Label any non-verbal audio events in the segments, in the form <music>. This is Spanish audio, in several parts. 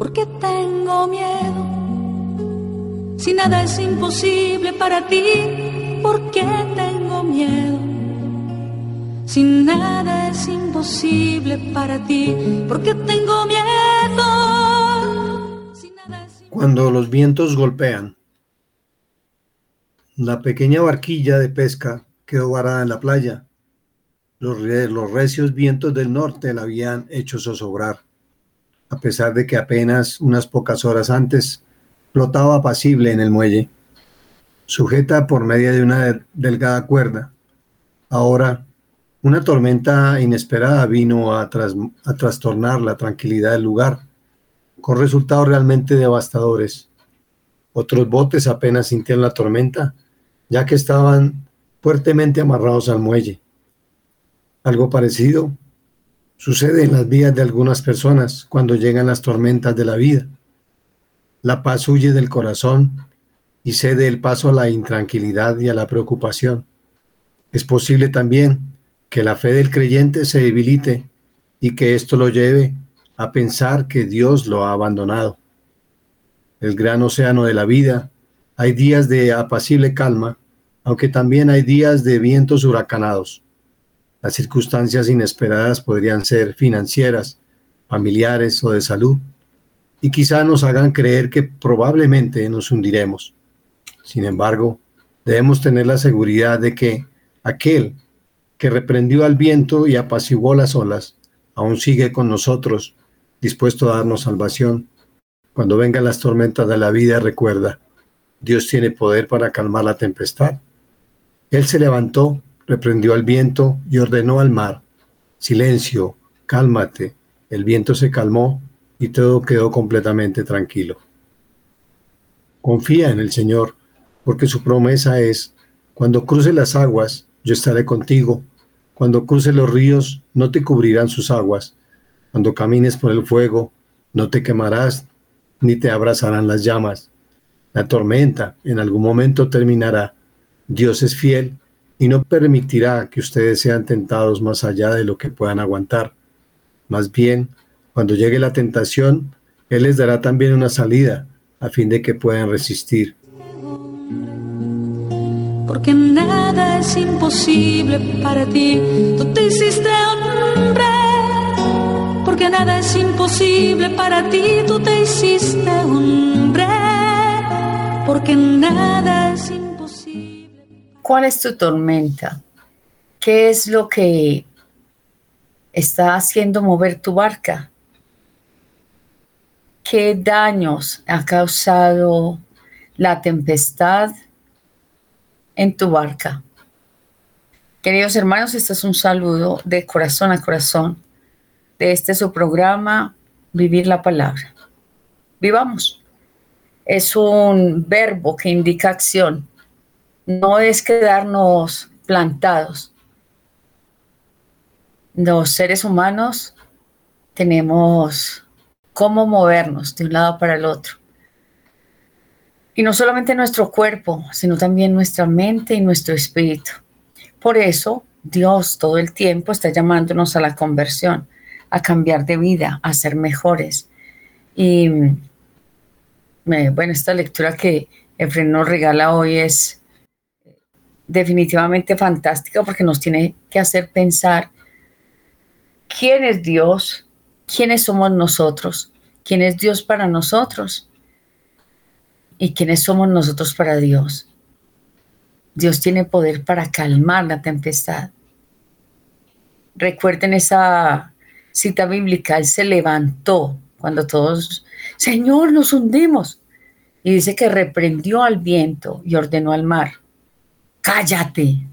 ¿Por qué tengo miedo? Si nada es imposible para ti, ¿por qué tengo miedo? Si nada es imposible para ti, ¿por qué tengo miedo? Cuando los vientos golpean, la pequeña barquilla de pesca quedó varada en la playa. Los, los recios vientos del norte la habían hecho zozobrar, a pesar de que apenas unas pocas horas antes flotaba apacible en el muelle, sujeta por medio de una delgada cuerda. Ahora, una tormenta inesperada vino a, a trastornar la tranquilidad del lugar, con resultados realmente devastadores. Otros botes apenas sintieron la tormenta, ya que estaban fuertemente amarrados al muelle. Algo parecido sucede en las vidas de algunas personas cuando llegan las tormentas de la vida. La paz huye del corazón y cede el paso a la intranquilidad y a la preocupación. Es posible también que la fe del creyente se debilite y que esto lo lleve a pensar que Dios lo ha abandonado. El gran océano de la vida, hay días de apacible calma, aunque también hay días de vientos huracanados. Las circunstancias inesperadas podrían ser financieras, familiares o de salud y quizá nos hagan creer que probablemente nos hundiremos. Sin embargo, debemos tener la seguridad de que aquel que reprendió al viento y apaciguó las olas, aún sigue con nosotros, dispuesto a darnos salvación. Cuando vengan las tormentas de la vida, recuerda, Dios tiene poder para calmar la tempestad. Él se levantó, reprendió al viento y ordenó al mar, silencio, cálmate. El viento se calmó y todo quedó completamente tranquilo. Confía en el Señor, porque su promesa es, cuando cruce las aguas, yo estaré contigo. Cuando cruce los ríos, no te cubrirán sus aguas. Cuando camines por el fuego, no te quemarás, ni te abrazarán las llamas. La tormenta en algún momento terminará. Dios es fiel y no permitirá que ustedes sean tentados más allá de lo que puedan aguantar. Más bien, cuando llegue la tentación, Él les dará también una salida a fin de que puedan resistir. Porque nada es imposible para ti, tú te hiciste hombre. Porque nada es imposible para ti, tú te hiciste hombre. Porque nada es imposible. ¿Cuál es tu tormenta? ¿Qué es lo que está haciendo mover tu barca? qué daños ha causado la tempestad en tu barca. Queridos hermanos, este es un saludo de corazón a corazón de este su programa, Vivir la Palabra. Vivamos. Es un verbo que indica acción. No es quedarnos plantados. Los seres humanos tenemos cómo movernos de un lado para el otro. Y no solamente nuestro cuerpo, sino también nuestra mente y nuestro espíritu. Por eso Dios todo el tiempo está llamándonos a la conversión, a cambiar de vida, a ser mejores. Y bueno, esta lectura que Efren nos regala hoy es definitivamente fantástica porque nos tiene que hacer pensar quién es Dios, quiénes somos nosotros, quién es Dios para nosotros y quiénes somos nosotros para Dios. Dios tiene poder para calmar la tempestad. Recuerden esa cita bíblica, Él se levantó cuando todos, Señor, nos hundimos. Y dice que reprendió al viento y ordenó al mar, cállate,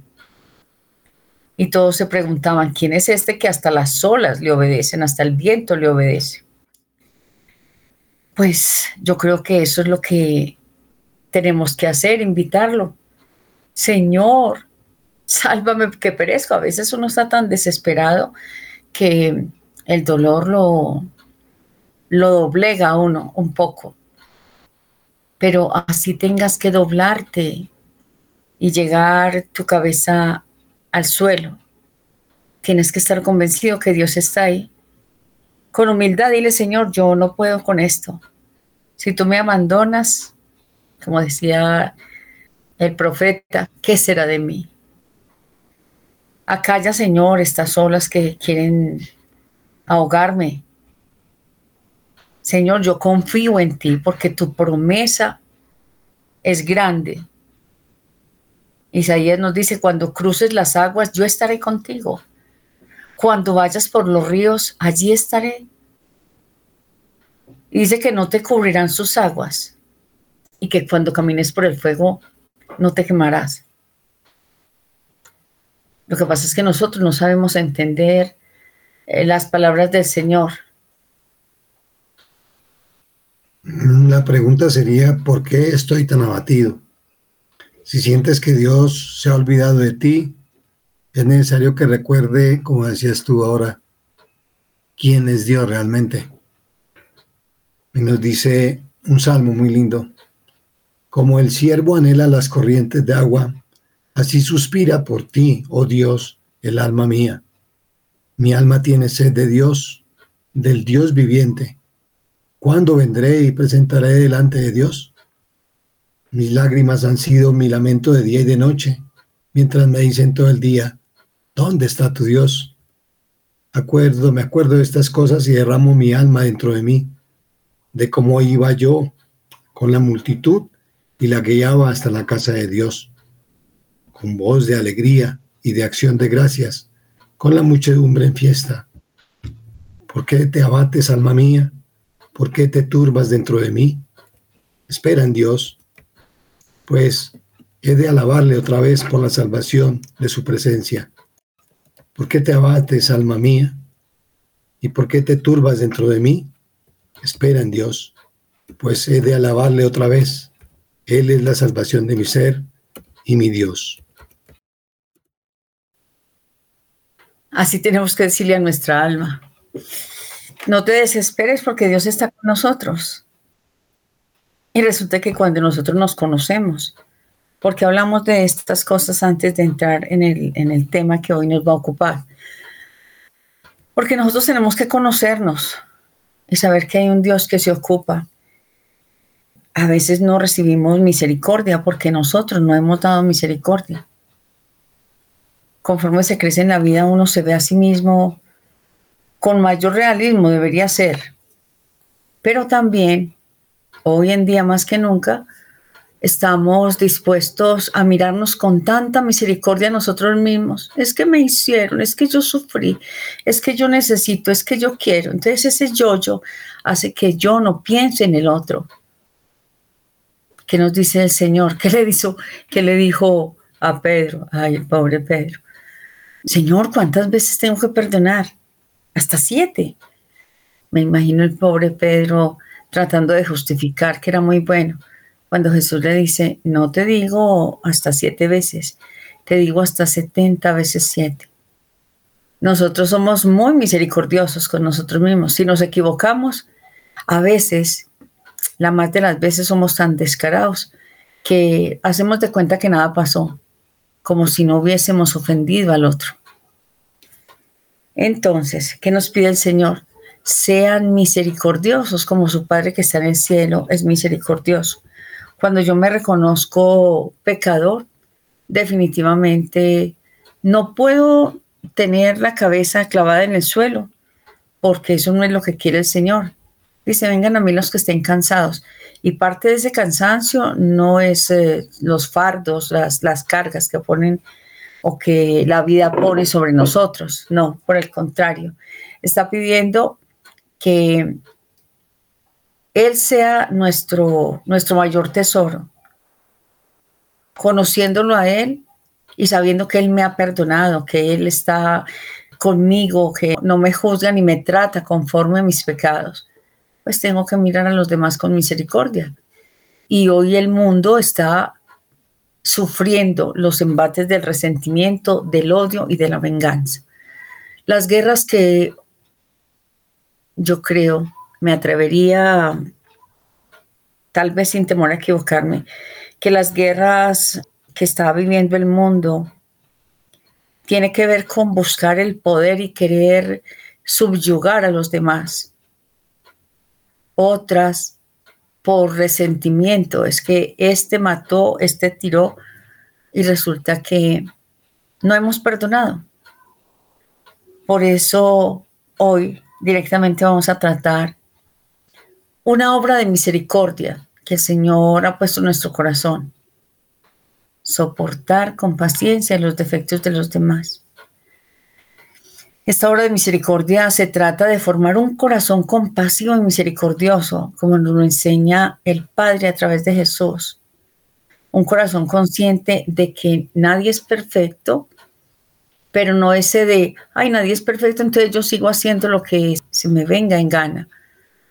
y todos se preguntaban, ¿quién es este que hasta las olas le obedecen, hasta el viento le obedece? Pues yo creo que eso es lo que tenemos que hacer, invitarlo. Señor, sálvame que perezco. A veces uno está tan desesperado que el dolor lo, lo doblega a uno un poco. Pero así tengas que doblarte y llegar tu cabeza al suelo. Tienes que estar convencido que Dios está ahí Con humildad dile, Señor, yo no puedo con esto. Si tú me abandonas, como decía el profeta, ¿qué será de mí? Acá ya, Señor, estas olas que quieren ahogarme. Señor, yo confío en ti porque tu promesa es grande. Isaías nos dice, cuando cruces las aguas, yo estaré contigo. Cuando vayas por los ríos, allí estaré. dice que no te cubrirán sus aguas y que cuando camines por el fuego, no te quemarás. Lo que pasa es que nosotros no sabemos entender eh, las palabras del Señor. La pregunta sería, ¿por qué estoy tan abatido? Si sientes que Dios se ha olvidado de ti, es necesario que recuerde, como decías tú ahora, quién es Dios realmente. Y nos dice un salmo muy lindo, como el siervo anhela las corrientes de agua, así suspira por ti, oh Dios, el alma mía. Mi alma tiene sed de Dios, del Dios viviente. ¿Cuándo vendré y presentaré delante de Dios? Mis lágrimas han sido mi lamento de día y de noche, mientras me dicen todo el día, ¿dónde está tu Dios? Acuerdo, me acuerdo de estas cosas y derramo mi alma dentro de mí, de cómo iba yo con la multitud y la guiaba hasta la casa de Dios, con voz de alegría y de acción de gracias con la muchedumbre en fiesta. ¿Por qué te abates, alma mía? ¿Por qué te turbas dentro de mí? Espera en Dios, pues he de alabarle otra vez por la salvación de su presencia. ¿Por qué te abates, alma mía? ¿Y por qué te turbas dentro de mí? Espera en Dios, pues he de alabarle otra vez. Él es la salvación de mi ser y mi Dios. Así tenemos que decirle a nuestra alma, no te desesperes porque Dios está con nosotros. Y resulta que cuando nosotros nos conocemos, porque hablamos de estas cosas antes de entrar en el, en el tema que hoy nos va a ocupar, porque nosotros tenemos que conocernos y saber que hay un Dios que se ocupa. A veces no recibimos misericordia porque nosotros no hemos dado misericordia conforme se crece en la vida, uno se ve a sí mismo con mayor realismo, debería ser. Pero también, hoy en día más que nunca, estamos dispuestos a mirarnos con tanta misericordia a nosotros mismos. Es que me hicieron, es que yo sufrí, es que yo necesito, es que yo quiero. Entonces ese yo-yo hace que yo no piense en el otro. ¿Qué nos dice el Señor? ¿Qué le, hizo, qué le dijo a Pedro? Ay, pobre Pedro. Señor, ¿cuántas veces tengo que perdonar? Hasta siete. Me imagino el pobre Pedro tratando de justificar que era muy bueno. Cuando Jesús le dice, no te digo hasta siete veces, te digo hasta setenta veces siete. Nosotros somos muy misericordiosos con nosotros mismos. Si nos equivocamos, a veces, la más de las veces somos tan descarados que hacemos de cuenta que nada pasó como si no hubiésemos ofendido al otro. Entonces, ¿qué nos pide el Señor? Sean misericordiosos como su Padre que está en el cielo es misericordioso. Cuando yo me reconozco pecador, definitivamente no puedo tener la cabeza clavada en el suelo, porque eso no es lo que quiere el Señor. Dice, vengan a mí los que estén cansados. Y parte de ese cansancio no es eh, los fardos, las, las cargas que ponen o que la vida pone sobre nosotros. No, por el contrario. Está pidiendo que Él sea nuestro, nuestro mayor tesoro. Conociéndolo a Él y sabiendo que Él me ha perdonado, que Él está conmigo, que no me juzga ni me trata conforme a mis pecados pues tengo que mirar a los demás con misericordia. Y hoy el mundo está sufriendo los embates del resentimiento, del odio y de la venganza. Las guerras que yo creo, me atrevería, tal vez sin temor a equivocarme, que las guerras que está viviendo el mundo tiene que ver con buscar el poder y querer subyugar a los demás. Otras por resentimiento, es que este mató, este tiró y resulta que no hemos perdonado. Por eso hoy directamente vamos a tratar una obra de misericordia que el Señor ha puesto en nuestro corazón. Soportar con paciencia los defectos de los demás. Esta obra de misericordia se trata de formar un corazón compasivo y misericordioso, como nos lo enseña el Padre a través de Jesús. Un corazón consciente de que nadie es perfecto, pero no ese de, ay, nadie es perfecto, entonces yo sigo haciendo lo que se me venga en gana.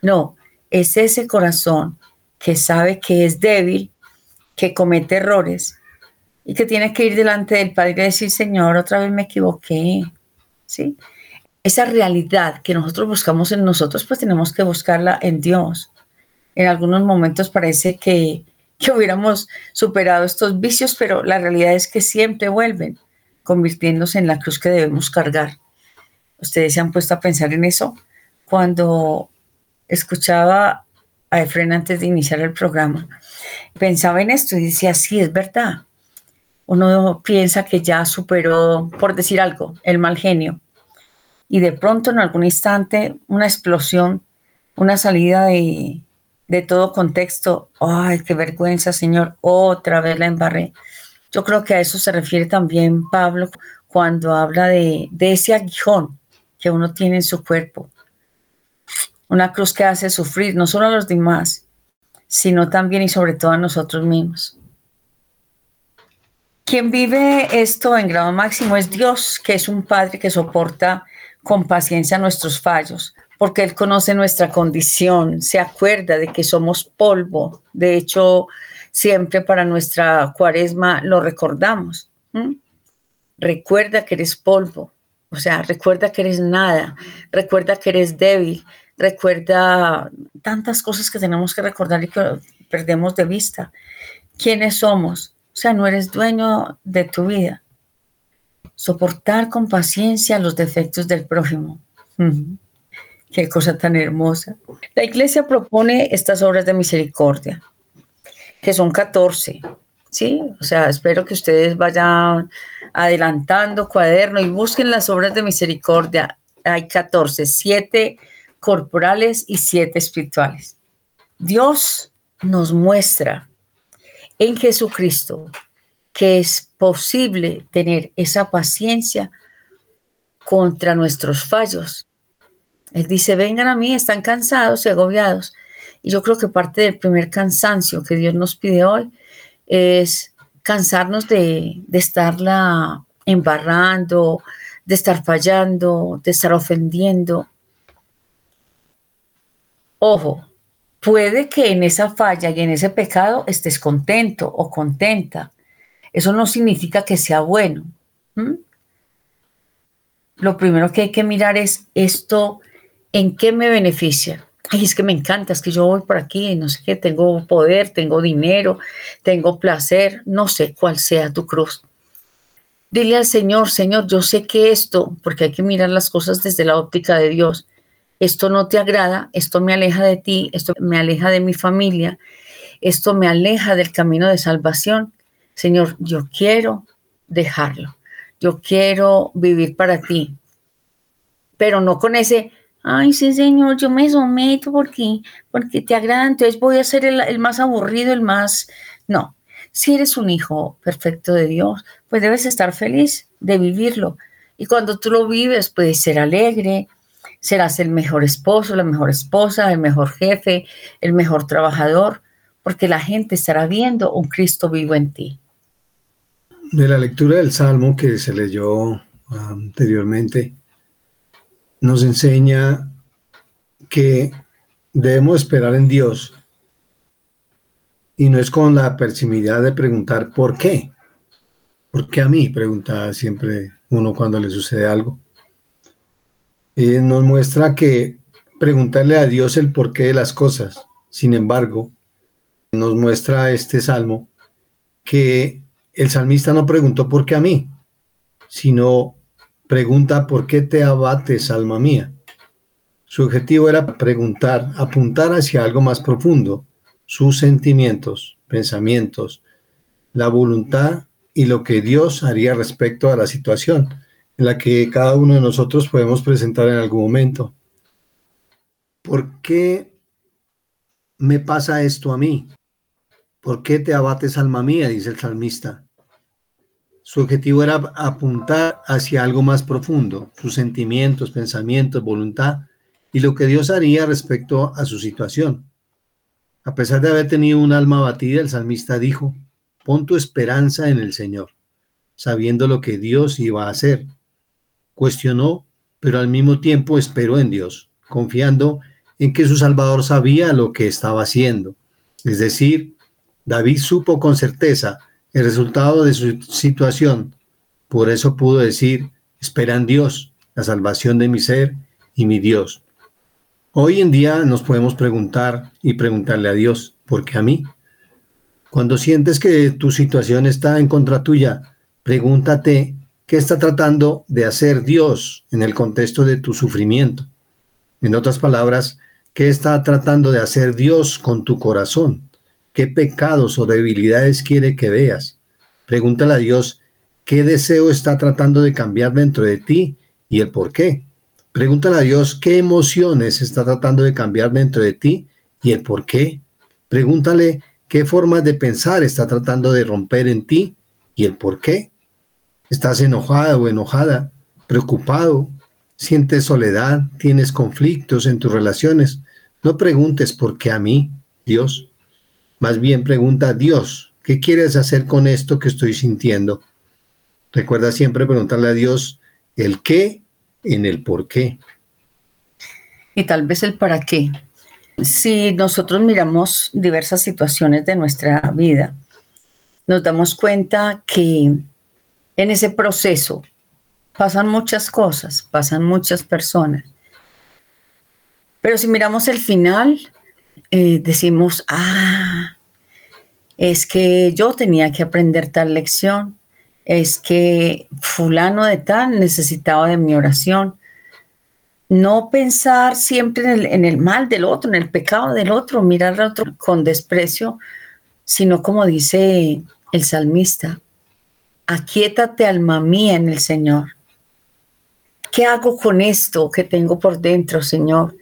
No, es ese corazón que sabe que es débil, que comete errores y que tiene que ir delante del Padre y decir, Señor, otra vez me equivoqué. ¿Sí? Esa realidad que nosotros buscamos en nosotros, pues tenemos que buscarla en Dios. En algunos momentos parece que, que hubiéramos superado estos vicios, pero la realidad es que siempre vuelven convirtiéndose en la cruz que debemos cargar. Ustedes se han puesto a pensar en eso. Cuando escuchaba a Efren antes de iniciar el programa, pensaba en esto y decía, sí, es verdad. Uno piensa que ya superó, por decir algo, el mal genio. Y de pronto en algún instante una explosión, una salida de, de todo contexto. Ay, qué vergüenza, Señor. Otra vez la embarré. Yo creo que a eso se refiere también Pablo cuando habla de, ese aguijón que uno tiene en su cuerpo. Una cruz que hace sufrir no solo a los demás, sino también y sobre todo a nosotros mismos. Quien vive esto en grado máximo es Dios, que es un Padre que soporta con paciencia nuestros fallos, porque Él conoce nuestra condición, se acuerda de que somos polvo. De hecho, siempre para nuestra cuaresma lo recordamos. Recuerda que eres polvo, o sea, recuerda que eres nada, recuerda que eres débil, recuerda tantas cosas que tenemos que recordar y que perdemos de vista. ¿Quiénes somos? O sea, no eres dueño de tu vida. Soportar con paciencia los defectos del prójimo. Qué cosa tan hermosa. La iglesia propone estas obras de misericordia que son 14. ¿sí? O sea, espero que ustedes vayan adelantando cuaderno y busquen las obras de misericordia. Hay 14, 7 corporales y 7 espirituales. Dios nos muestra en Jesucristo que es posible tener esa paciencia contra nuestros fallos. Él dice, vengan a mí, están cansados y agobiados, yo creo que parte del primer cansancio que Dios nos pide hoy es cansarnos de, de estarla embarrando, de estar fallando, de estar ofendiendo. Ojo, puede que en esa falla y en ese pecado estés contento o contenta. Eso no significa que sea bueno. Lo primero que hay que mirar es esto, ¿en qué me beneficia? Ay, es que me encanta, es que yo voy por aquí, no sé qué, tengo poder, tengo dinero, tengo placer, no sé cuál sea tu cruz. Dile al Señor, Señor, yo sé que esto, porque hay que mirar las cosas desde la óptica de Dios, esto no te agrada, esto me aleja de ti, esto me aleja de mi familia, esto me aleja del camino de salvación. Señor, yo quiero dejarlo, yo quiero vivir para ti, pero no con ese, ay, sí, señor, yo me someto porque, porque te agrada, entonces voy a ser el, más aburrido, el más... No, si eres un hijo perfecto de Dios, pues debes estar feliz de vivirlo. Y cuando tú lo vives, puedes ser alegre, serás el mejor esposo, la mejor esposa, el mejor jefe, el mejor trabajador, porque la gente estará viendo un Cristo vivo en ti. De la lectura del Salmo que se leyó anteriormente, nos enseña que debemos esperar en Dios y no es con la persimilidad de preguntar por qué. ¿Por qué a mí? Pregunta siempre uno cuando le sucede algo. Y nos muestra que preguntarle a Dios el porqué de las cosas. Sin embargo, nos muestra este salmo que el salmista no preguntó por qué a mí, sino pregunta, ¿por qué te abates, alma mía? Su objetivo era preguntar, apuntar hacia algo más profundo, sus sentimientos, pensamientos, la voluntad y lo que Dios haría respecto a la situación en la que cada uno de nosotros podemos presentar en algún momento. ¿Por qué me pasa esto a mí? ¿Por qué te abates, alma mía? dice el salmista. Su objetivo era apuntar hacia algo más profundo, sus sentimientos, pensamientos, voluntad y lo que Dios haría respecto a su situación. A pesar de haber tenido un alma abatida, el salmista dijo, pon tu esperanza en el Señor, sabiendo lo que Dios iba a hacer. Cuestionó, pero al mismo tiempo esperó en Dios, confiando en que su Salvador sabía lo que estaba haciendo. Es decir, David supo con certeza el resultado de su situación. Por eso pudo decir, espera en Dios, la salvación de mi ser y mi Dios. Hoy en día nos podemos preguntar y preguntarle a Dios, ¿por qué a mí? Cuando sientes que tu situación está en contra tuya, pregúntate qué está tratando de hacer Dios en el contexto de tu sufrimiento. En otras palabras, ¿qué está tratando de hacer Dios con tu corazón? ¿Qué pecados o debilidades quiere que veas? Pregúntale a Dios qué deseo está tratando de cambiar dentro de ti y el por qué. Pregúntale a Dios qué emociones está tratando de cambiar dentro de ti y el por qué. Pregúntale qué formas de pensar está tratando de romper en ti y el por qué. ¿Estás enojada o enojada? ¿Preocupado? ¿Sientes soledad? ¿Tienes conflictos en tus relaciones? No preguntes por qué a mí, Dios. Más bien pregunta a Dios, ¿qué quieres hacer con esto que estoy sintiendo? Recuerda siempre preguntarle a Dios el qué en el por qué. Y tal vez el para qué. Si nosotros miramos diversas situaciones de nuestra vida, nos damos cuenta que en ese proceso pasan muchas cosas, pasan muchas personas. Pero si miramos el final, eh, decimos, ah, es que yo tenía que aprender tal lección, es que fulano de tal necesitaba de mi oración. No pensar siempre en el, mal del otro, en el pecado del otro, mirar al otro con desprecio, sino como dice el salmista, aquietate alma mía en el Señor. ¿Qué hago con esto que tengo por dentro, Señor?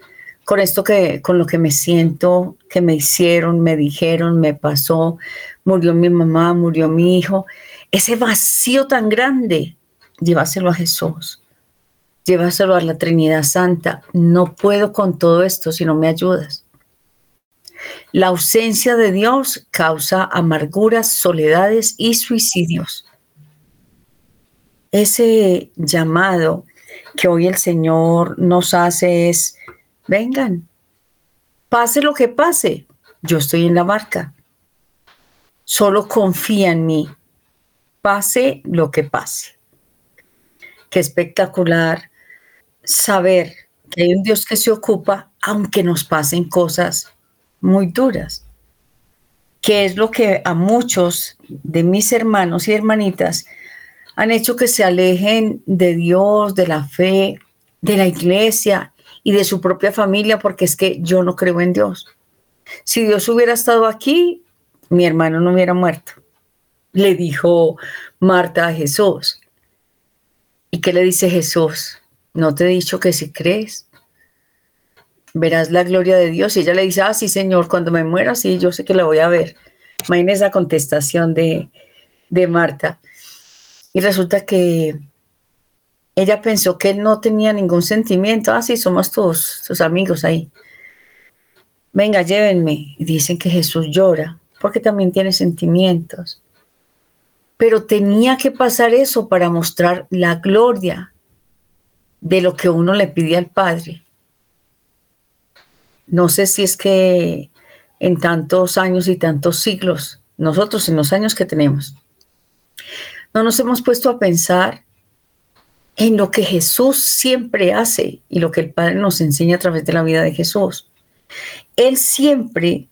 Con esto que con lo que me siento, que me hicieron, me dijeron, me pasó, murió mi mamá, murió mi hijo ese vacío tan grande, llévaselo a Jesús, llévaselo a la Trinidad Santa. No puedo con todo esto si no me ayudas. La ausencia de Dios causa amarguras, soledades y suicidios. Ese llamado que hoy el Señor nos hace es, vengan, pase lo que pase, yo estoy en la barca. Solo confía en mí pase lo que pase. Qué espectacular saber que hay un Dios que se ocupa aunque nos pasen cosas muy duras, que es lo que a muchos de mis hermanos y hermanitas han hecho que se alejen de Dios, de la fe, de la iglesia y de su propia familia, porque es que yo no creo en Dios. Si Dios hubiera estado aquí, mi hermano no hubiera muerto le dijo Marta a Jesús. ¿Y qué le dice Jesús? ¿No te he dicho que si crees? Verás la gloria de Dios. Y ella le dice, ah, sí, Señor, cuando me muera, sí, yo sé que la voy a ver. Imagínese esa contestación de, de Marta. Y resulta que ella pensó que él no tenía ningún sentimiento. Ah, sí, somos tus, tus amigos ahí. Venga, llévenme. Dicen que Jesús llora porque también tiene sentimientos pero tenía que pasar eso para mostrar la gloria de lo que uno le pide al Padre. No sé si es que en tantos años y tantos siglos, nosotros en los años que tenemos, no nos hemos puesto a pensar en lo que Jesús siempre hace y lo que el Padre nos enseña a través de la vida de Jesús. Él siempre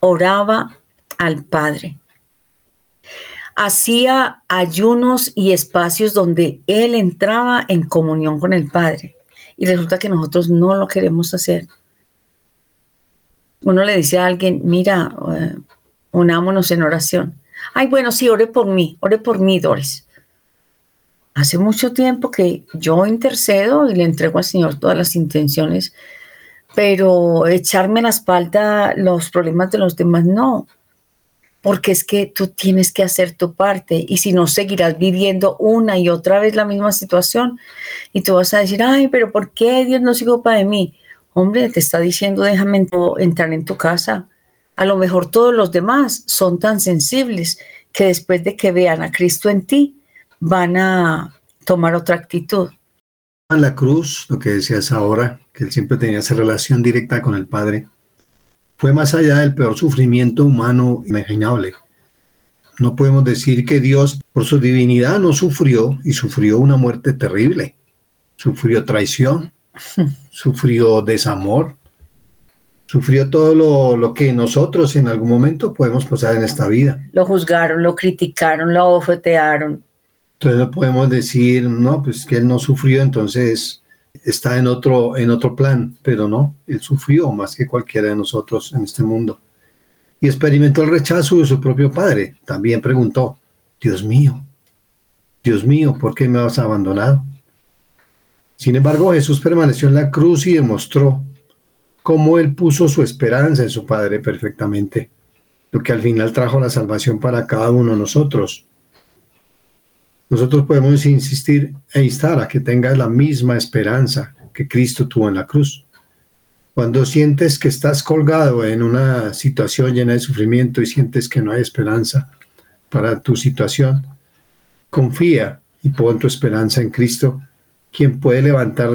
oraba al Padre hacía ayunos y espacios donde él entraba en comunión con el Padre. y resulta que nosotros no lo queremos hacer. Uno le dice a alguien, mira, eh, unámonos en oración. Ay, bueno, sí, ore por mí, ore por mí, Doris. Hace mucho tiempo que yo intercedo y le entrego al Señor todas las intenciones, pero echarme a la espalda los problemas de los demás, no porque es que tú tienes que hacer tu parte y si no seguirás viviendo una y otra vez la misma situación y tú vas a decir, ay, pero ¿por qué Dios no se ocupa de mí? Hombre, te está diciendo, déjame entrar en tu casa. A lo mejor todos los demás son tan sensibles que después de que vean a Cristo en ti, van a tomar otra actitud. La cruz, lo que decías ahora, que él siempre tenía esa relación directa con el Padre, fue más allá del peor sufrimiento humano imaginable. No podemos decir que Dios, por su divinidad, no sufrió y sufrió una muerte terrible. Sufrió traición, <laughs> sufrió desamor, sufrió todo lo, lo, que nosotros en algún momento podemos pasar en esta vida. Lo juzgaron, lo criticaron, lo ofetearon. Entonces no podemos decir, no, pues que él no sufrió, entonces está en otro, en otro plan, pero no, él sufrió más que cualquiera de nosotros en este mundo. Y experimentó el rechazo de su propio padre. También preguntó, Dios mío, Dios mío, ¿por qué me has abandonado? Sin embargo, Jesús permaneció en la cruz y demostró cómo él puso su esperanza en su Padre perfectamente, lo que al final trajo la salvación para cada uno de nosotros. Nosotros podemos insistir e instar a que tengas la misma esperanza que Cristo tuvo en la cruz. Cuando sientes que estás colgado en una situación llena de sufrimiento y sientes que no hay esperanza para tu situación, confía y pon tu esperanza en Cristo, quien puede levantar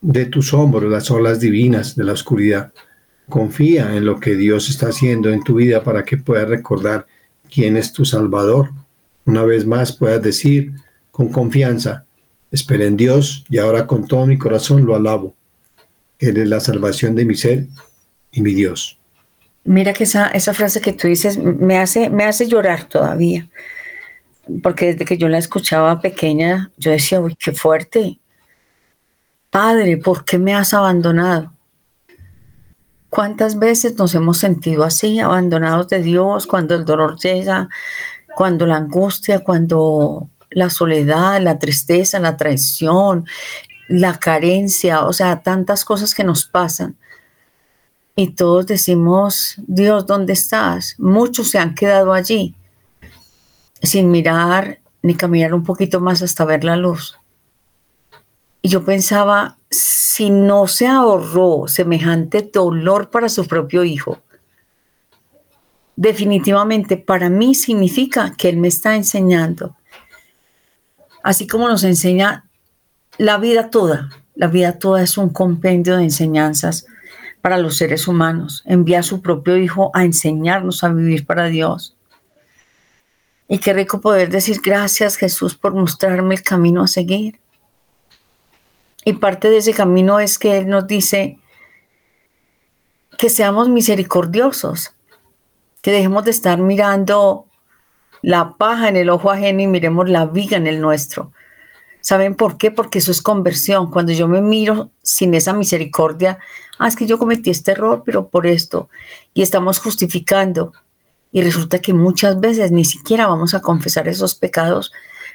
de tus hombros las olas divinas de la oscuridad. Confía en lo que Dios está haciendo en tu vida para que puedas recordar quién es tu Salvador una vez más puedas decir con confianza, esperé en Dios y ahora con todo mi corazón lo alabo. Él es la salvación de mi ser y mi Dios. Mira que esa, esa frase que tú dices me hace, me hace llorar todavía, porque desde que yo la escuchaba pequeña, yo decía, uy, qué fuerte. Padre, ¿por qué me has abandonado? ¿Cuántas veces nos hemos sentido así, abandonados de Dios, cuando el dolor llega, cuando la angustia, cuando la soledad, la tristeza, la traición, la carencia, o sea, tantas cosas que nos pasan. Y todos decimos, Dios, ¿dónde estás? Muchos se han quedado allí sin mirar ni caminar un poquito más hasta ver la luz. Y yo pensaba, si no se ahorró semejante dolor para su propio hijo, definitivamente para mí significa que Él me está enseñando, así como nos enseña la vida toda. La vida toda es un compendio de enseñanzas para los seres humanos. Envía a su propio Hijo a enseñarnos a vivir para Dios. Y qué rico poder decir gracias Jesús por mostrarme el camino a seguir. Y parte de ese camino es que Él nos dice que seamos misericordiosos, que dejemos de estar mirando la paja en el ojo ajeno y miremos la viga en el nuestro. ¿Saben por qué? Porque eso es conversión. Cuando yo me miro sin esa misericordia, ah, es que yo cometí este error, pero por esto, y estamos justificando. Y resulta que muchas veces ni siquiera vamos a confesar esos pecados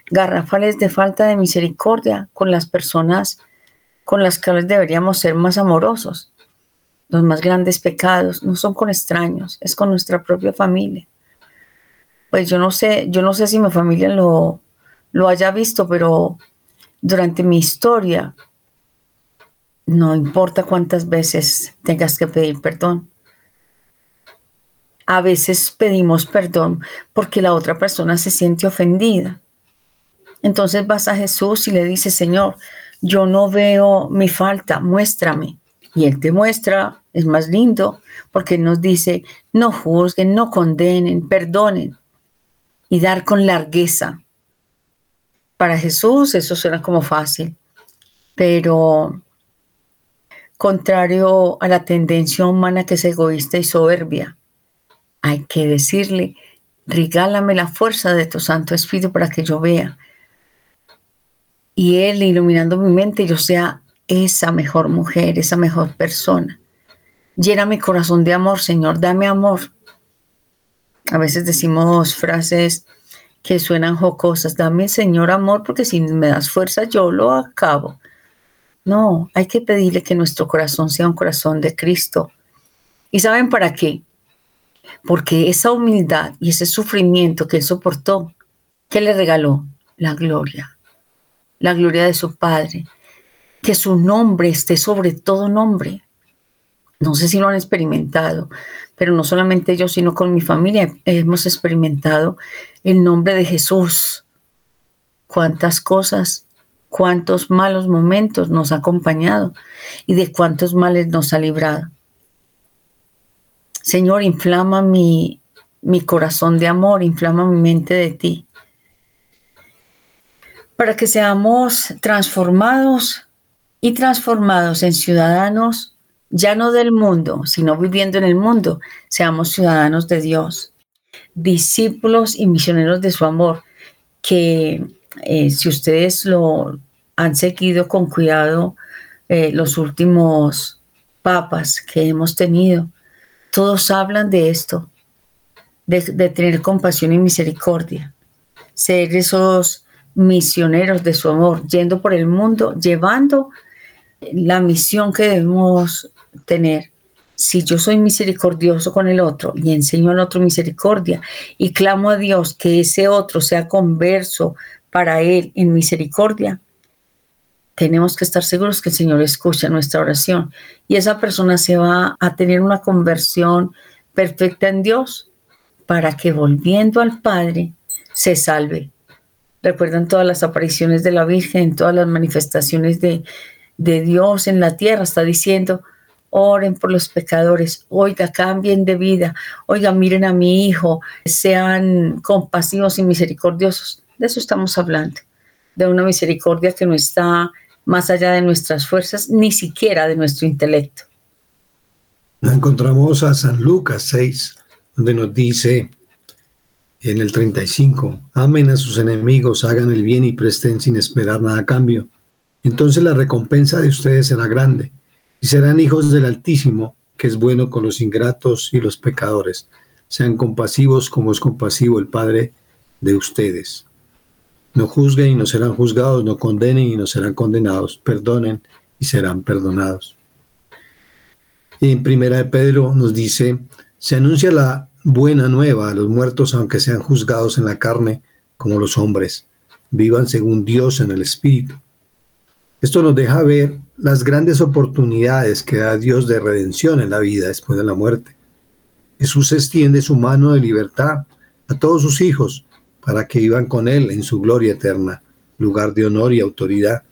garrafales de falta de misericordia con las personas con las cuales deberíamos ser más amorosos. Los más grandes pecados no son con extraños, es con nuestra propia familia. Pues yo no sé, yo no sé si mi familia lo, lo haya visto, pero durante mi historia, no importa cuántas veces tengas que pedir perdón. A veces pedimos perdón porque la otra persona se siente ofendida. Entonces vas a Jesús y le dices, Señor, yo no veo mi falta, muéstrame. Y Él te muestra, es más lindo, porque nos dice, no juzguen, no condenen, perdonen y dar con largueza. Para Jesús eso suena como fácil, pero contrario a la tendencia humana que es egoísta y soberbia, hay que decirle, regálame la fuerza de tu Santo Espíritu para que yo vea. Y Él iluminando mi mente, yo sea esa mejor mujer, esa mejor persona. Llena mi corazón de amor, Señor, dame amor. A veces decimos frases que suenan jocosas, dame, Señor, amor, porque si me das fuerza yo lo acabo. No, hay que pedirle que nuestro corazón sea un corazón de Cristo. ¿Y saben para qué? Porque esa humildad y ese sufrimiento que él soportó, ¿qué le regaló? La gloria, la gloria de su Padre. Que su nombre esté sobre todo nombre. No sé si lo han experimentado, pero no solamente yo, sino con mi familia hemos experimentado el nombre de Jesús. Cuántas cosas cuántos malos momentos nos ha acompañado y de cuántos males nos ha librado. Señor, inflama mi, mi corazón de amor, inflama mi mente de ti, para que seamos transformados y transformados en ciudadanos, ya no del mundo, sino viviendo en el mundo, seamos ciudadanos de Dios, discípulos y misioneros de su amor, que eh, si ustedes lo han seguido con cuidado eh, los últimos papas que hemos tenido, todos hablan de esto, de, de tener compasión y misericordia, ser esos misioneros de su amor, yendo por el mundo, llevando la misión que debemos tener. Si yo soy misericordioso con el otro y enseño al otro misericordia y clamo a Dios que ese otro sea converso para Él en misericordia, tenemos que estar seguros que el Señor escucha nuestra oración y esa persona se va a tener una conversión perfecta en Dios para que volviendo al Padre se salve. Recuerdan todas las apariciones de la Virgen, todas las manifestaciones de, de Dios en la tierra. Está diciendo, oren por los pecadores, oiga, cambien de vida, oiga, miren a mi hijo, sean compasivos y misericordiosos. De eso estamos hablando, de una misericordia que no está más allá de nuestras fuerzas, ni siquiera de nuestro intelecto. Encontramos a San Lucas 6, donde nos dice en el 35, amen a sus enemigos, hagan el bien y presten sin esperar nada a cambio. Entonces la recompensa de ustedes será grande y serán hijos del Altísimo, que es bueno con los ingratos y los pecadores. Sean compasivos como es compasivo el Padre de ustedes. No juzguen y no serán juzgados, no condenen y no serán condenados, perdonen y serán perdonados. en Primera de Pedro nos dice, se anuncia la buena nueva a los muertos aunque sean juzgados en la carne como los hombres. Vivan según Dios en el Espíritu. Esto nos deja ver las grandes oportunidades que da Dios de redención en la vida después de la muerte. Jesús extiende su mano de libertad a todos sus hijos para que vivan con Él en su gloria eterna, lugar de honor y autoridad.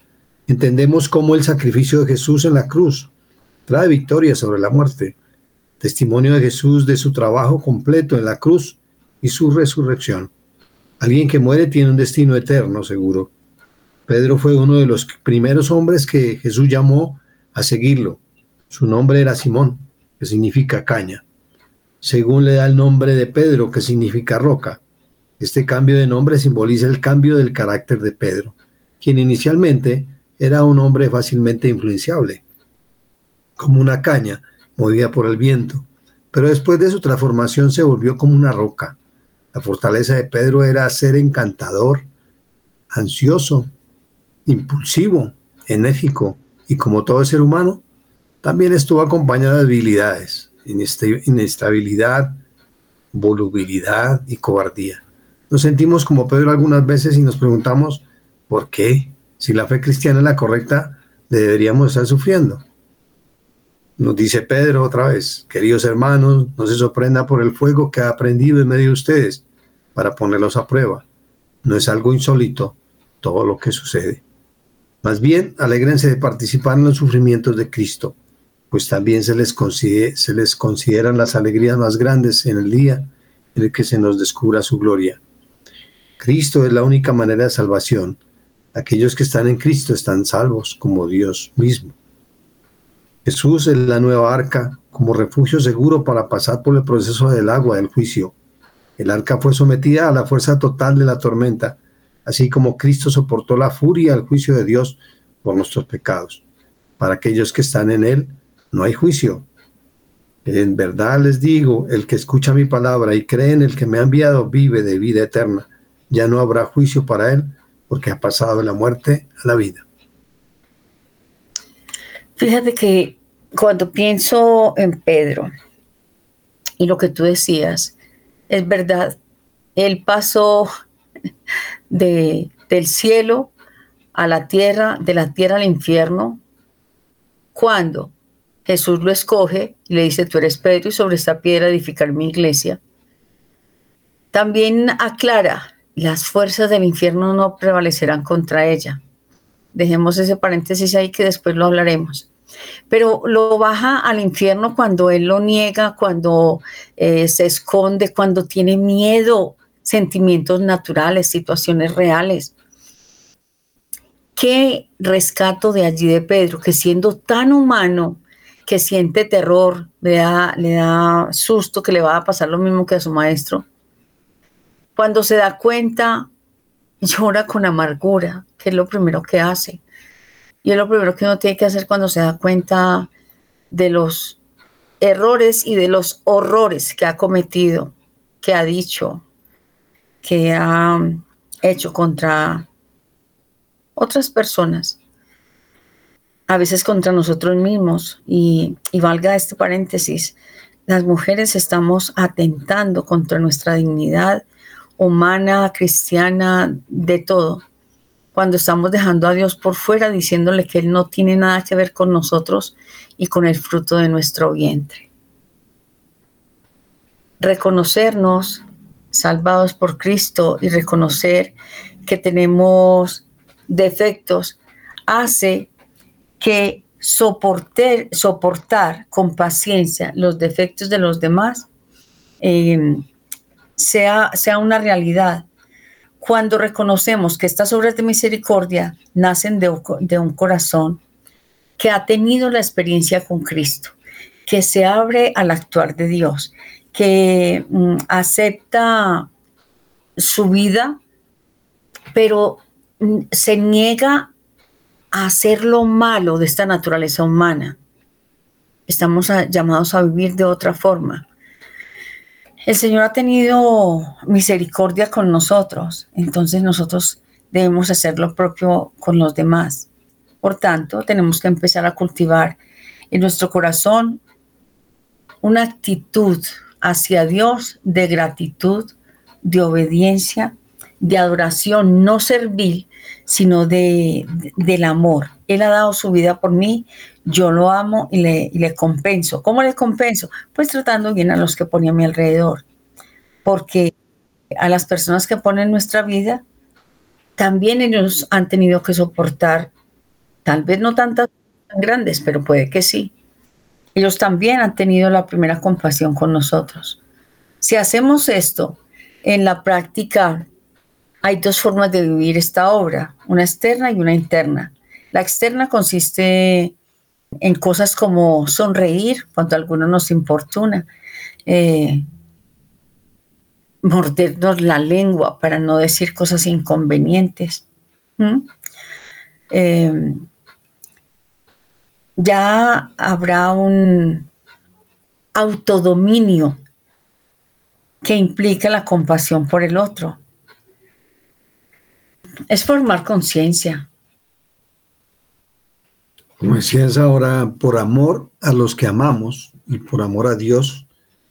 Entendemos cómo el sacrificio de Jesús en la cruz trae victoria sobre la muerte, testimonio de Jesús de su trabajo completo en la cruz y su resurrección. Alguien que muere tiene un destino eterno, seguro. Pedro fue uno de los primeros hombres que Jesús llamó a seguirlo. Su nombre era Simón, que significa caña. Según le da el nombre de Pedro, que significa roca. Este cambio de nombre simboliza el cambio del carácter de Pedro, quien inicialmente era un hombre fácilmente influenciable, como una caña movida por el viento, pero después de su transformación se volvió como una roca. La fortaleza de Pedro era ser encantador, ansioso, impulsivo, enérgico y como todo ser humano, también estuvo acompañado de debilidades, inestabilidad, volubilidad y cobardía. Nos sentimos como Pedro algunas veces y nos preguntamos, ¿por qué? Si la fe cristiana es la correcta, deberíamos estar sufriendo. Nos dice Pedro otra vez, queridos hermanos, no se sorprenda por el fuego que ha aprendido en medio de ustedes para ponerlos a prueba. No es algo insólito todo lo que sucede. Más bien, alégrense de participar en los sufrimientos de Cristo, pues también se les, se les consideran las alegrías más grandes en el día en el que se nos descubra su gloria. Cristo es la única manera de salvación. Aquellos que están en Cristo están salvos como Dios mismo. Jesús es la nueva arca como refugio seguro para pasar por el proceso del agua del juicio. El arca fue sometida a la fuerza total de la tormenta, así como Cristo soportó la furia al juicio de Dios por nuestros pecados. para aquellos que están en él, no hay juicio. En verdad les digo, el que escucha mi palabra y cree en el que me ha enviado vive de vida eterna. Ya no habrá juicio para él, porque ha pasado de la muerte a la vida. Fíjate que cuando pienso en Pedro y lo que tú decías, es verdad, él pasó de, del cielo a la tierra, de la tierra al infierno, cuando Jesús lo escoge y le dice, tú eres Pedro y sobre esta piedra edificar mi iglesia. También aclara, las fuerzas del infierno no prevalecerán contra ella. Dejemos ese paréntesis ahí que después lo hablaremos. Pero lo baja al infierno cuando él lo niega, cuando eh, se esconde, cuando tiene miedo, sentimientos naturales, situaciones reales. ¿Qué rescato de allí de Pedro? Que siendo tan humano, que siente terror, le da, le da susto que le va a pasar lo mismo que a su maestro. Cuando se da cuenta, llora con amargura, que es lo primero que hace. Y es lo primero que uno tiene que hacer cuando se da cuenta de los errores y de los horrores que ha cometido, que ha dicho, que ha hecho contra otras personas, a veces contra nosotros mismos. Y, valga este paréntesis, las mujeres estamos atentando contra nuestra dignidad humana, cristiana, de todo, cuando estamos dejando a Dios por fuera, diciéndole que Él no tiene nada que ver con nosotros y con el fruto de nuestro vientre. Reconocernos salvados por Cristo y reconocer que tenemos defectos hace que soportar, con paciencia los defectos de los demás em, sea, sea una realidad. Cuando reconocemos que estas obras de misericordia nacen de, de un corazón que ha tenido la experiencia con Cristo, que se abre al actuar de Dios, que mm, acepta su vida, pero mm, se niega a hacer lo malo de esta naturaleza humana. Estamos llamados a vivir de otra forma. El Señor ha tenido misericordia con nosotros, entonces nosotros debemos hacer lo propio con los demás. Por tanto, tenemos que empezar a cultivar en nuestro corazón una actitud hacia Dios de gratitud, de obediencia, de adoración no servil, sino de, del amor. Él ha dado su vida por mí, yo lo amo y le, le compenso. ¿Cómo le compenso? Pues tratando bien a los que pone a mi alrededor. Porque a las personas que ponen nuestra vida, también ellos han tenido que soportar, tal vez no tantas grandes, pero puede que sí, ellos también han tenido la primera compasión con nosotros. Si hacemos esto en la práctica, hay dos formas de vivir esta obra, una externa y una interna. La externa consiste en cosas como sonreír cuando alguno nos importuna, eh, mordernos la lengua para no decir cosas inconvenientes ya habrá un autodominio que implica la compasión por el otro. Es formar conciencia. Como decías ahora, por amor a los que amamos y por amor a Dios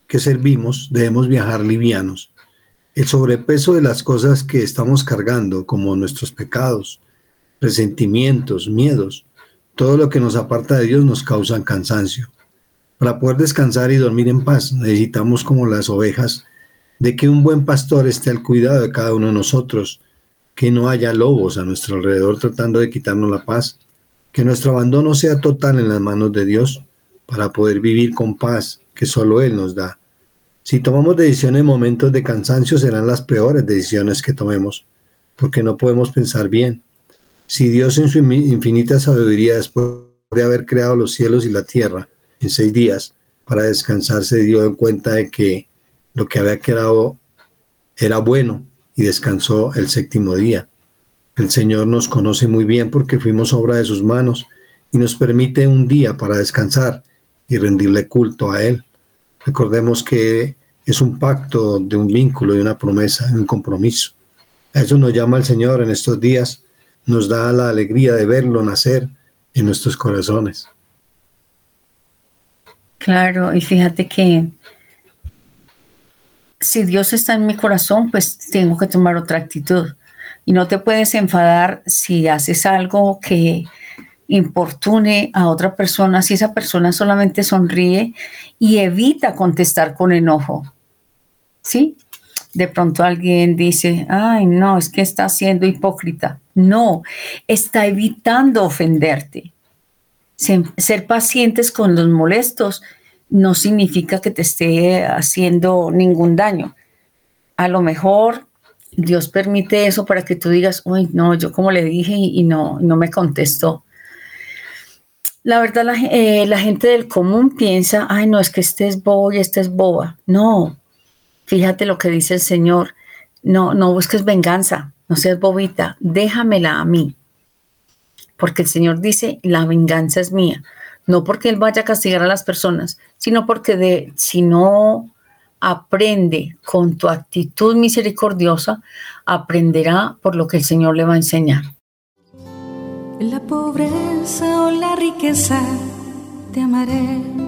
que servimos, debemos viajar livianos. El sobrepeso de las cosas que estamos cargando, como nuestros pecados, resentimientos, miedos, todo lo que nos aparta de Dios nos causa cansancio. Para poder descansar y dormir en paz, necesitamos como las ovejas de que un buen pastor esté al cuidado de cada uno de nosotros, que no haya lobos a nuestro alrededor tratando de quitarnos la paz, que nuestro abandono sea total en las manos de Dios para poder vivir con paz que solo Él nos da. Si tomamos decisiones en momentos de cansancio serán las peores decisiones que tomemos, porque no podemos pensar bien. Si Dios en su infinita sabiduría, después de haber creado los cielos y la tierra en seis días, para descansar, se dio en cuenta de que lo que había creado era bueno y descansó el séptimo día. El Señor nos conoce muy bien porque fuimos obra de sus manos y nos permite un día para descansar y rendirle culto a Él. Recordemos que es un pacto de un vínculo y una promesa, un compromiso. A eso nos llama el Señor en estos días, nos da la alegría de verlo nacer en nuestros corazones. Claro, y fíjate que si Dios está en mi corazón, pues tengo que tomar otra actitud. Y no te puedes enfadar si haces algo que importune a otra persona, si esa persona solamente sonríe y evita contestar con enojo. ¿Sí? De pronto alguien dice, ay, no, es que está siendo hipócrita. No, está evitando ofenderte. Ser pacientes con los molestos no significa que te esté haciendo ningún daño. A lo mejor Dios permite eso para que tú digas, uy, no, yo como le dije y, no, no me contestó. La verdad, la, eh, la, gente del común piensa, ay, no, es que este es bobo y este es boba. No, fíjate lo que dice el Señor. No, no busques venganza, no seas bobita, déjamela a mí. Porque el Señor dice, la venganza es mía no porque Él vaya a castigar a las personas, sino porque de, si no aprende con tu actitud misericordiosa, aprenderá por lo que el Señor le va a enseñar. En la pobreza o la riqueza te amaré.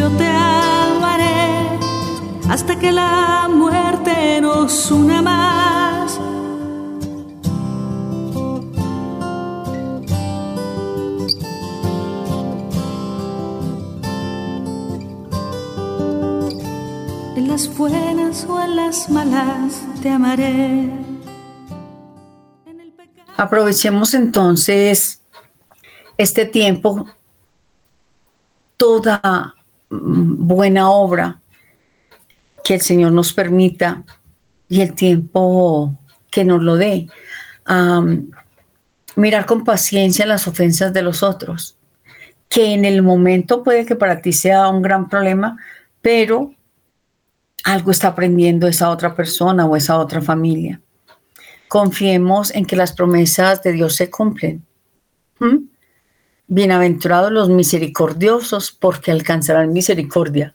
Yo te amaré, hasta que la muerte nos una más buenas o las malas, te amaré. Aprovechemos entonces este tiempo, toda buena obra que el Señor nos permita y el tiempo que nos lo dé. mirar con paciencia las ofensas de los otros, que en el momento puede que para ti sea un gran problema, pero algo está aprendiendo esa otra persona o esa otra familia. Confiemos en que las promesas de Dios se cumplen. ¿Mm? Bienaventurados los misericordiosos porque alcanzarán misericordia.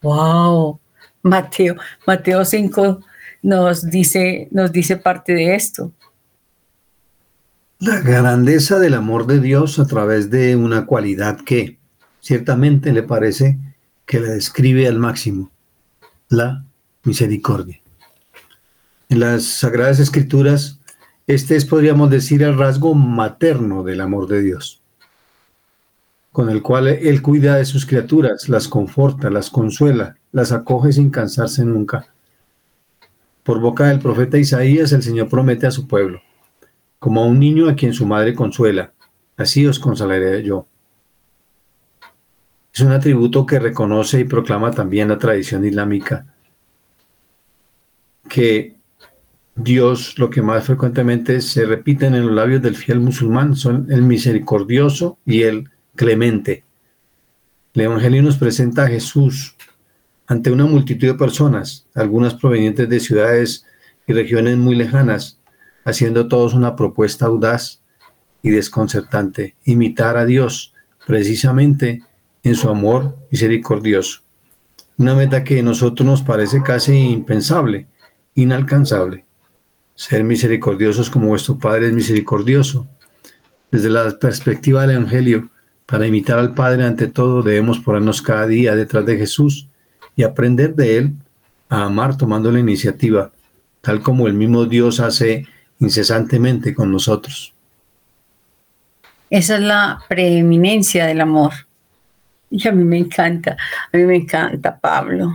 ¡Wow! Mateo, Mateo 5 nos dice, nos dice parte de esto. La grandeza del amor de Dios a través de una cualidad que ciertamente le parece que le describe al máximo la misericordia. En las Sagradas Escrituras, este es, podríamos decir, el rasgo materno del amor de Dios, con el cual Él cuida de sus criaturas, las conforta, las consuela, las acoge sin cansarse nunca. Por boca del profeta Isaías, el Señor promete a su pueblo, como a un niño a quien su madre consuela, así os consolaré yo. Es un atributo que reconoce y proclama también la tradición islámica, que Dios lo que más frecuentemente se repiten en los labios del fiel musulmán son el misericordioso y el clemente. El Evangelio nos presenta a Jesús ante una multitud de personas, algunas provenientes de ciudades y regiones muy lejanas, haciendo todos una propuesta audaz y desconcertante, imitar a Dios precisamente en su amor misericordioso. Una meta que a nosotros nos parece casi impensable, inalcanzable. Ser misericordiosos como vuestro Padre es misericordioso. Desde la perspectiva del Evangelio, para imitar al Padre ante todo debemos ponernos cada día detrás de Jesús y aprender de Él a amar tomando la iniciativa, tal como el mismo Dios hace incesantemente con nosotros. Esa es la preeminencia del amor. Y a mí me encanta, a mí me encanta Pablo.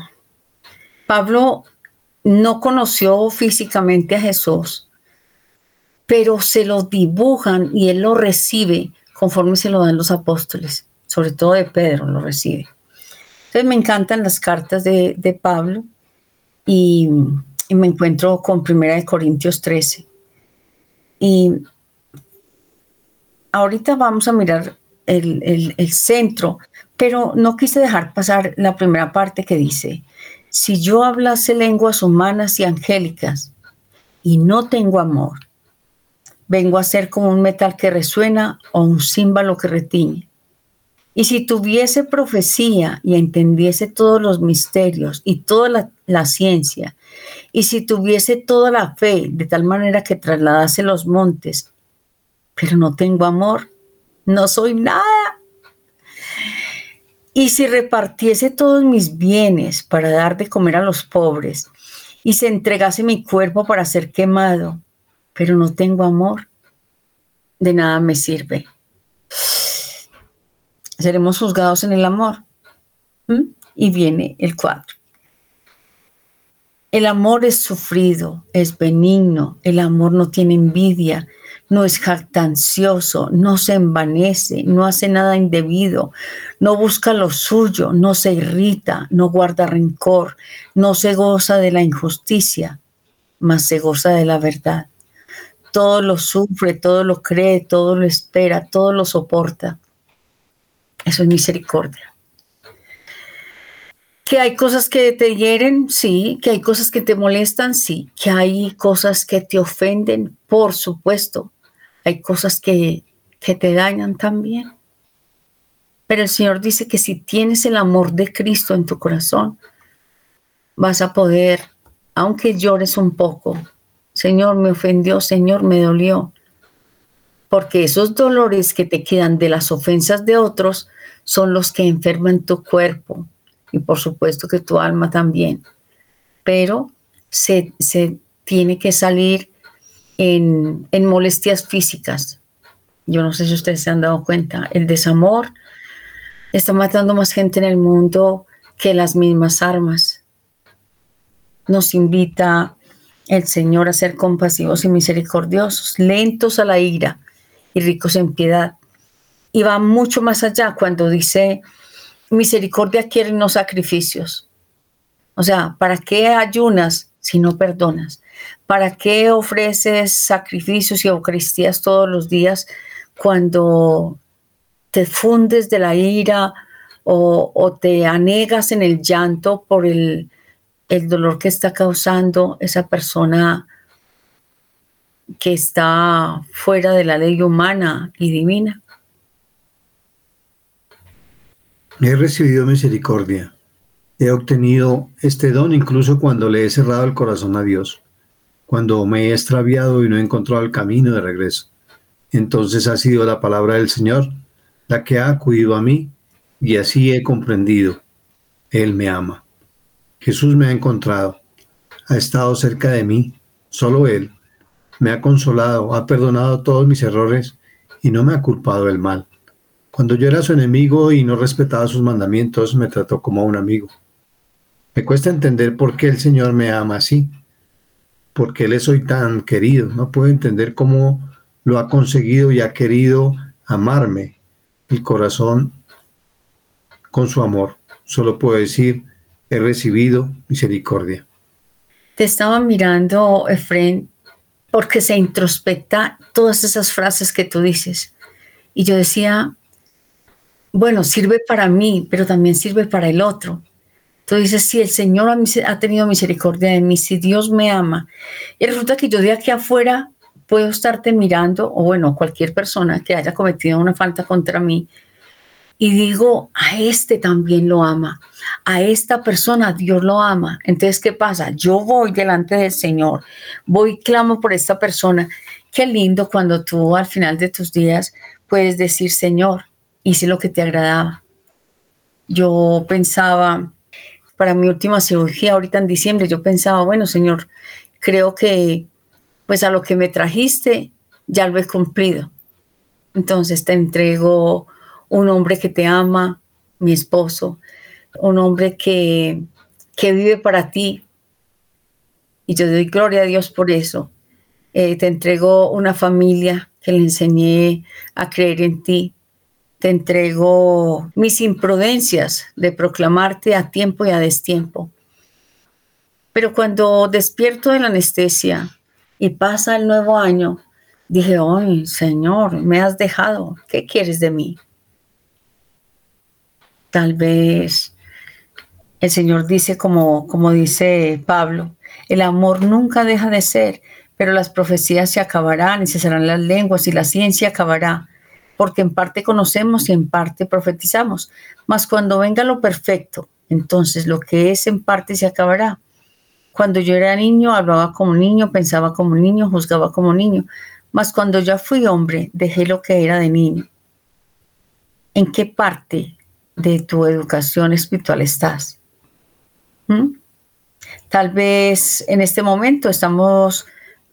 Pablo no conoció físicamente a Jesús, pero se lo dibujan y él lo recibe conforme se lo dan los apóstoles, sobre todo de Pedro lo recibe. Entonces me encantan las cartas de, Pablo y, me encuentro con Primera de Corintios 13. Y ahorita vamos a mirar el centro, pero no quise dejar pasar la primera parte que dice, si yo hablase lenguas humanas y angélicas y no tengo amor, vengo a ser como un metal que resuena o un címbalo que retiñe. Y si tuviese profecía y entendiese todos los misterios y toda la, la, ciencia, y si tuviese toda la fe de tal manera que trasladase los montes, pero no tengo amor, no soy nada. Y si repartiese todos mis bienes para dar de comer a los pobres, y se entregase mi cuerpo para ser quemado, pero no tengo amor, de nada me sirve. Seremos juzgados en el amor. Y viene el cuadro. El amor es sufrido, es benigno, el amor no tiene envidia, no es jactancioso, no se envanece, no hace nada indebido, no busca lo suyo, no se irrita, no guarda rencor, no se goza de la injusticia, mas se goza de la verdad. Todo lo sufre, todo lo cree, todo lo espera, todo lo soporta. Eso es misericordia. Que hay cosas que te hieren, sí. Que hay cosas que te molestan, sí. Que hay cosas que te ofenden, por supuesto hay cosas que, que te dañan también. Pero el Señor dice que si tienes el amor de Cristo en tu corazón, vas a poder, aunque llores un poco, Señor me ofendió, Señor me dolió, porque esos dolores que te quedan de las ofensas de otros son los que enferman tu cuerpo y por supuesto que tu alma también. Pero se, se tiene que salir en, molestias físicas. Yo no sé si ustedes se han dado cuenta, el desamor está matando más gente en el mundo que las mismas armas. Nos invita el Señor a ser compasivos y misericordiosos, lentos a la ira y ricos en piedad. Y va mucho más allá cuando dice, misericordia quiere no sacrificios. O sea, ¿para qué ayunas si no perdonas? ¿Para qué ofreces sacrificios y Eucaristías todos los días cuando te fundes de la ira o, te anegas en el llanto por el, el dolor que está causando esa persona que está fuera de la ley humana y divina? He recibido misericordia. He obtenido este don incluso cuando le he cerrado el corazón a Dios cuando me he extraviado y no he encontrado el camino de regreso. Entonces ha sido la palabra del Señor la que ha acudido a mí y así he comprendido. Él me ama. Jesús me ha encontrado, ha estado cerca de mí, solo Él. Me ha consolado, ha perdonado todos mis errores y no me ha culpado del mal. Cuando yo era su enemigo y no respetaba sus mandamientos, me trató como a un amigo. Me cuesta entender por qué el Señor me ama así por qué le soy tan querido. No puedo entender cómo lo ha conseguido y ha querido amarme el corazón con su amor. Solo puedo decir, he recibido misericordia. Te estaba mirando, Efren, porque se introspecta todas esas frases que tú dices. Y yo decía, bueno, sirve para mí, pero también sirve para el otro. Tú dices, si el Señor ha tenido misericordia de mí, si Dios me ama, y resulta que yo de aquí afuera puedo estarte mirando, o bueno, cualquier persona que haya cometido una falta contra mí, y digo, a este también lo ama, a esta persona Dios lo ama. Entonces, ¿qué pasa? Yo voy delante del Señor, voy clamo por esta persona. Qué lindo cuando tú al final de tus días puedes decir, Señor, hice lo que te agradaba. Yo pensaba, para mi última cirugía ahorita en diciembre, yo pensaba, bueno, Señor, creo que pues a lo que me trajiste ya lo he cumplido. Entonces te entrego un hombre que te ama, mi esposo, un hombre que, que vive para ti. Y yo doy gloria a Dios por eso. Eh, te entrego una familia que le enseñé a creer en ti. Te entrego mis imprudencias de proclamarte a tiempo y a destiempo. Pero cuando despierto de la anestesia y pasa el nuevo año, dije, hoy, Señor, me has dejado, ¿qué quieres de mí? Tal vez el Señor dice como, como dice Pablo, el amor nunca deja de ser, pero las profecías se acabarán y cesarán las lenguas y la ciencia acabará, porque en parte conocemos y en parte profetizamos. Mas cuando venga lo perfecto, entonces lo que es en parte se acabará. Cuando yo era niño, hablaba como niño, pensaba como niño, juzgaba como niño. Mas cuando ya fui hombre, dejé lo que era de niño. ¿En qué parte de tu educación espiritual estás? ¿Mm? Tal vez en este momento estamos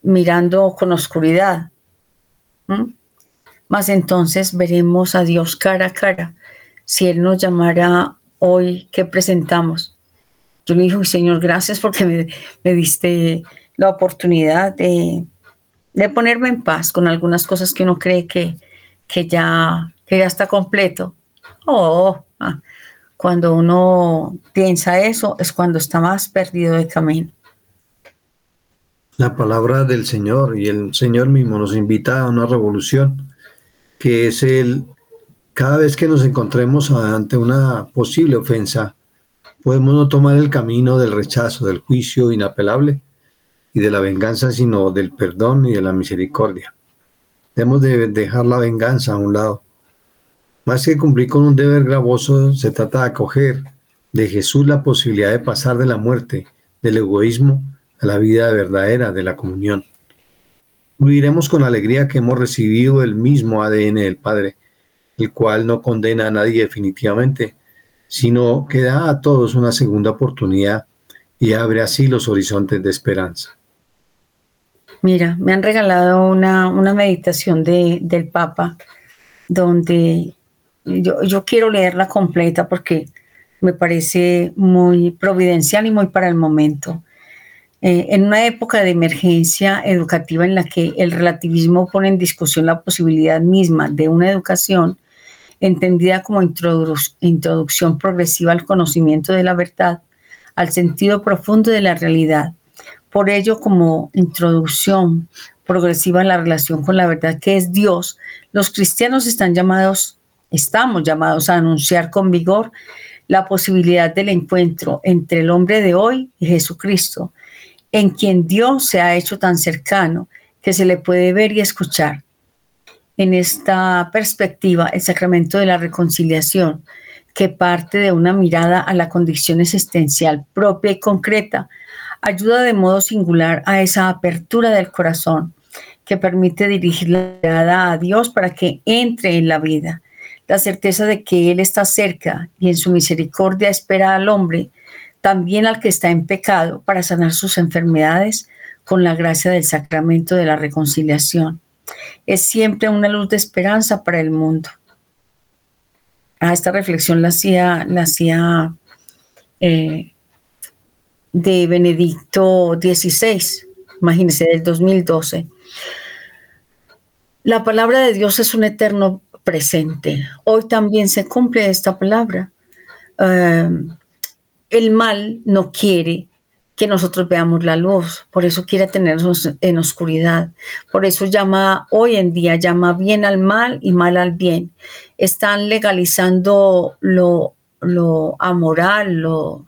mirando con oscuridad. Más entonces veremos a Dios cara a cara. Si Él nos llamara hoy, ¿qué presentamos? Yo le dije, Señor, gracias porque me, diste la oportunidad de, ponerme en paz con algunas cosas que uno cree que, que, ya, que ya está completo. Oh, ah, cuando uno piensa eso es cuando está más perdido de camino. La palabra del Señor y el Señor mismo nos invita a una revolución, que es el, cada vez que nos encontremos ante una posible ofensa, podemos no tomar el camino del rechazo, del juicio inapelable y de la venganza, sino del perdón y de la misericordia. Debemos de dejar la venganza a un lado más que cumplir con un deber gravoso, se trata de acoger de Jesús la posibilidad de pasar de la muerte, del egoísmo, a la vida verdadera de la comunión. Viviremos con alegría que hemos recibido el mismo ADN del Padre, el cual no condena a nadie definitivamente, sino que da a todos una segunda oportunidad y abre así los horizontes de esperanza. Mira, me han regalado una, meditación del Papa donde yo, quiero leerla completa porque me parece muy providencial y muy para el momento. Eh, en una época de emergencia educativa en la que el relativismo pone en discusión la posibilidad misma de una educación entendida como introducción progresiva al conocimiento de la verdad, al sentido profundo de la realidad. Por ello, como introducción progresiva a la relación con la verdad que es Dios, los cristianos están llamados Estamos llamados a anunciar con vigor la posibilidad del encuentro entre el hombre de hoy y Jesucristo, en quien Dios se ha hecho tan cercano que se le puede ver y escuchar. En esta perspectiva, el sacramento de la reconciliación, que parte de una mirada a la condición existencial propia y concreta, ayuda de modo singular a esa apertura del corazón que permite dirigir la mirada a Dios para que entre en la vida la certeza de que Él está cerca y en su misericordia espera al hombre, también al que está en pecado, para sanar sus enfermedades con la gracia del sacramento de la reconciliación. Es siempre una luz de esperanza para el mundo. A esta reflexión la hacía, la hacía eh, de Benedicto XVI, imagínense, del 2012. La palabra de Dios es un eterno presente. Hoy también se cumple esta palabra. Eh, el mal no quiere que nosotros veamos la luz, por eso quiere tenernos en oscuridad, por eso llama hoy en día, llama bien al mal y mal al bien. Están legalizando lo, lo amoral, lo,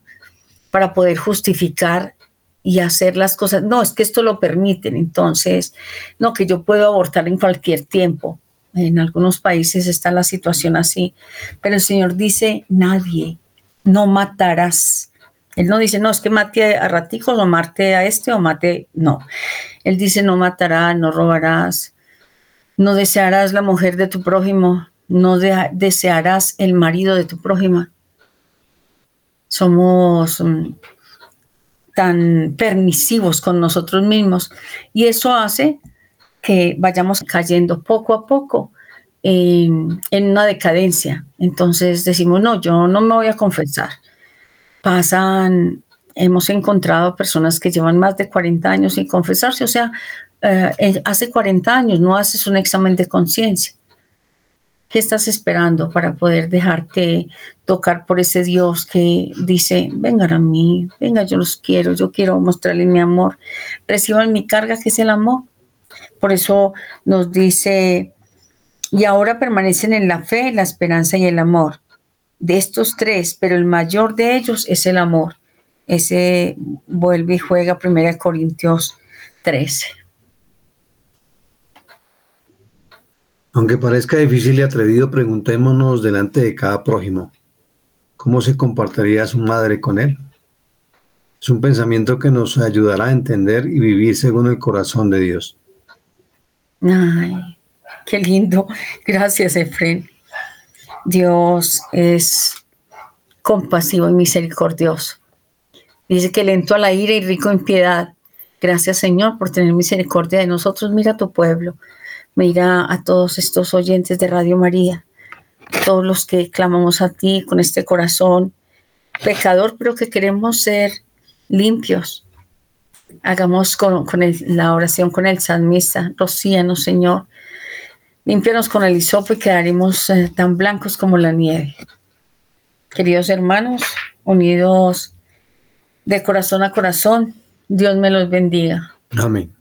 para poder justificar y hacer las cosas. No, es que esto lo permiten, entonces, no, que yo puedo abortar en cualquier tiempo. En algunos países está la situación así. Pero el Señor dice, nadie, no matarás. Él no dice, no, es que mate a raticos o mate a este o mate. No. Él dice, no matarás, no robarás, no desearás la mujer de tu prójimo, no desearás el marido de tu prójima. Somos mm, tan permisivos con nosotros mismos y eso hace que vayamos cayendo poco a poco en, una decadencia. Entonces decimos, no, yo no me voy a confesar. Pasan, hemos encontrado personas que llevan más de 40 años sin confesarse, o sea, eh, hace 40 años, no haces un examen de conciencia. ¿Qué estás esperando para poder dejarte tocar por ese Dios que dice, vengan a mí, venga, yo los quiero, yo quiero mostrarles mi amor, reciban mi carga que es el amor? Por eso nos dice, y ahora permanecen en la fe, la esperanza y el amor. De estos tres, pero el mayor de ellos es el amor. Ese vuelve y juega 1 Corintios 13. Aunque parezca difícil y atrevido, preguntémonos delante de cada prójimo, ¿cómo se comportaría su madre con él? Es un pensamiento que nos ayudará a entender y vivir según el corazón de Dios. Ay, qué lindo. Gracias, Efren. Dios es compasivo y misericordioso. Dice que lento a la ira y rico en piedad. Gracias, Señor, por tener misericordia de nosotros. Mira tu pueblo. Mira a todos estos oyentes de Radio María, todos los que clamamos a ti con este corazón pecador, pero que queremos ser limpios. Hagamos con, la oración con el salmista, rocíanos, Señor. Límpianos con el hisopo y quedaremos eh, tan blancos como la nieve. Queridos hermanos, unidos de corazón a corazón, Dios me los bendiga. Amén.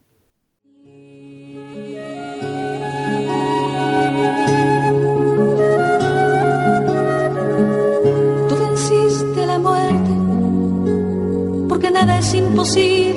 imposible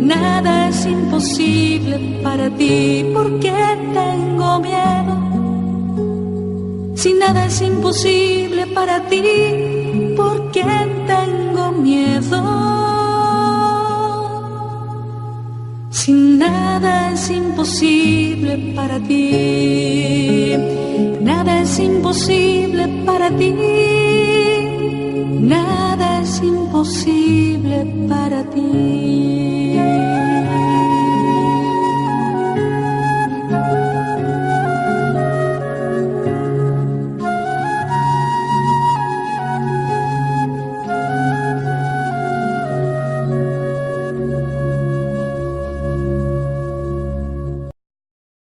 Nada es imposible para ti, porque tengo miedo? Si nada es imposible para ti, ¿por qué tengo miedo? Si nada es imposible para ti, nada es imposible para ti, nada es imposible para ti.